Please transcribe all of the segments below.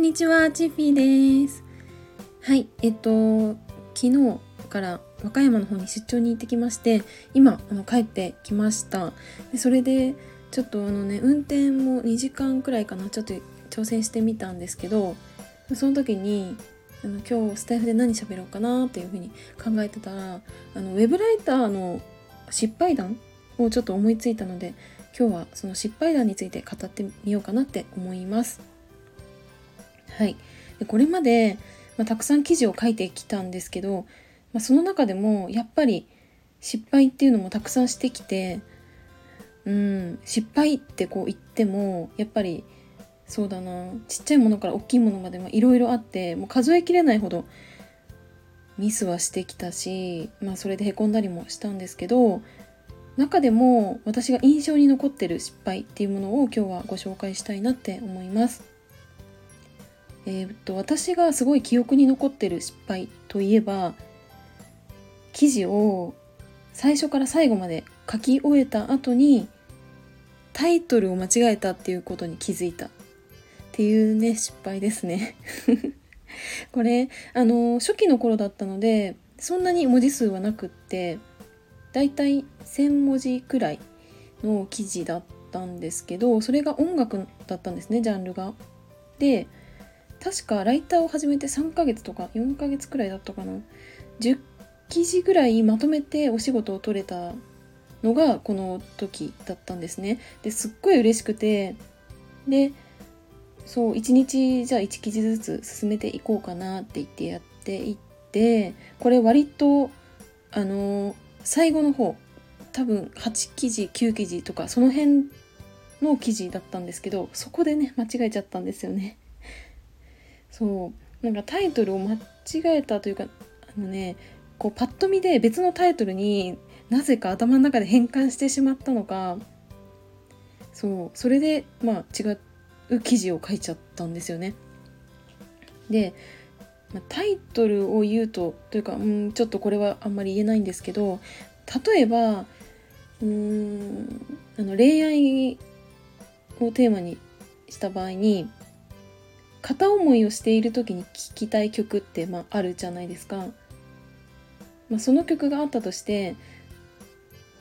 んにちは、チッフィーです。はい、えっと、昨日から和歌山の方に出張に行ってきまして、今、あの帰ってきました。でそれで、ちょっとあのね、運転も2時間くらいかな、ちょっと挑戦してみたんですけど、その時に、あの今日スタイフで何喋ろうかなっていうふうに考えてたら、あのウェブライターの失敗談をちょっと思いついたので、今日はその失敗談について語ってみようかなって思います。はい、でこれまで、まあ、たくさん記事を書いてきたんですけど、まあ、その中でもやっぱり失敗っていうのもたくさんしてきてうん失敗ってこう言ってもやっぱりそうだなちっちゃいものから大きいものまでいろいろあってもう数えきれないほどミスはしてきたし、まあ、それでへこんだりもしたんですけど中でも私が印象に残ってる失敗っていうものを今日はご紹介したいなって思います。えー、っと私がすごい記憶に残ってる失敗といえば記事を最初から最後まで書き終えた後にタイトルを間違えたっていうことに気づいたっていうね失敗ですね これあの初期の頃だったのでそんなに文字数はなくってだいたい1,000文字くらいの記事だったんですけどそれが音楽だったんですねジャンルが。で確かライターを始めて3ヶ月とか4ヶ月くらいだったかな。10記事ぐらいまとめてお仕事を取れたのがこの時だったんですね。ですっごい嬉しくて。でそう1日じゃあ1記事ずつ進めていこうかなって言ってやっていってこれ割とあの最後の方多分8記事9記事とかその辺の記事だったんですけどそこでね間違えちゃったんですよね。そう。なんかタイトルを間違えたというかあのねこうパッと見で別のタイトルになぜか頭の中で変換してしまったのか。そう。それでまあ違う記事を書いちゃったんですよね。で、ま、タイトルを言うとというかうんちょっとこれはあんまり言えないんですけど例えばうーんあの恋愛をテーマにした場合に片思いをしている時に聴きたい曲って、まあ、あるじゃないですか。まあ、その曲があったとして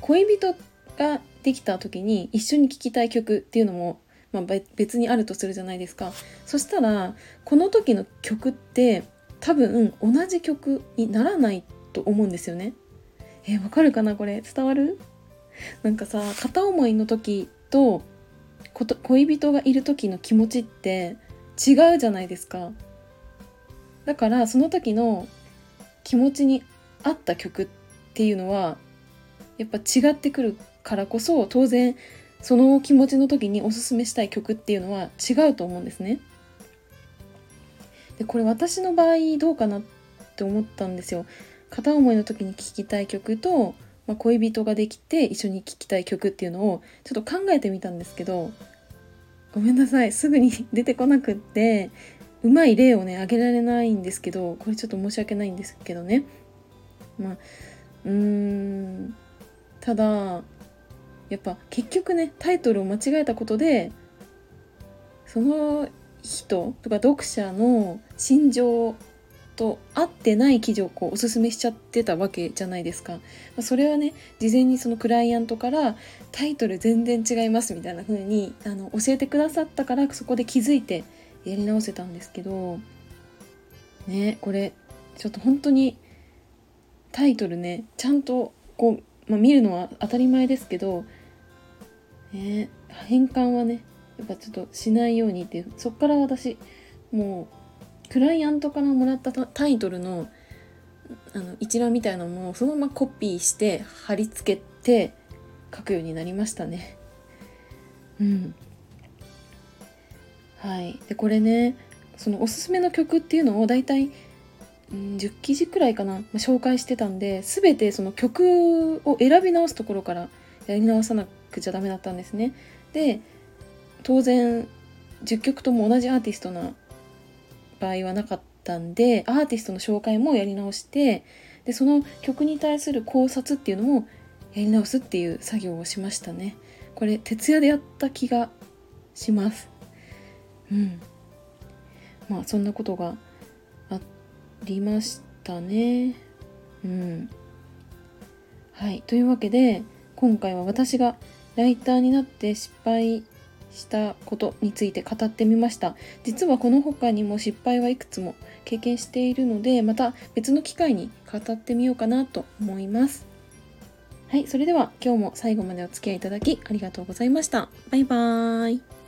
恋人ができた時に一緒に聴きたい曲っていうのも、まあ、別にあるとするじゃないですか。そしたらこの時の曲って多分同じ曲にならないと思うんですよね。えー、わかるかなこれ伝わる？なんかさ片思いの時と恋人がいる時の気持ちって違うじゃないですかだからその時の気持ちに合った曲っていうのはやっぱ違ってくるからこそ当然その気持ちの時におすすめしたい曲っていうのは違うと思うんですね。でこれ私の場合どうかなって思ったんですよ。片思いの時に聴きたい曲と、まあ、恋人ができて一緒に聴きたい曲っていうのをちょっと考えてみたんですけどごめんなさい。すぐに出てこなくってうまい例をね挙げられないんですけどこれちょっと申し訳ないんですけどね。まあうーん。ただやっぱ結局ねタイトルを間違えたことでその人とか読者の心情と合ってない記事をこうおすすめしちゃってたわけじゃないですか。まそれはね事前にそのクライアントからタイトル全然違いますみたいな風にあに教えてくださったからそこで気づいてやり直せたんですけどねこれちょっと本当にタイトルねちゃんとこう、まあ、見るのは当たり前ですけど、ね、変換はねやっぱちょっとしないようにっていうそっから私もうクライアントからもらったタイトルのあの一覧みたいなものをそのままコピーして貼り付けて書くようになりましたね。うん。はい。で、これね、そのおすすめの曲っていうのを大体、うん、10記事くらいかな、まあ、紹介してたんで、全てその曲を選び直すところからやり直さなくちゃダメだったんですね。で、当然10曲とも同じアーティストな場合はなかったんでアーティストの紹介もやり直してでその曲に対する考察っていうのもやり直すっていう作業をしましたねこれ徹夜でやった気がしますうんまあそんなことがありましたね。うん。はい。というわけで今回は私がライターになって失敗したことについて語ってみました。実はこの他にも失敗はいくつも経験しているのでまた別の機会に語ってみようかなと思います。はいそれでは今日も最後までお付き合いいただきありがとうございました。バイバーイ。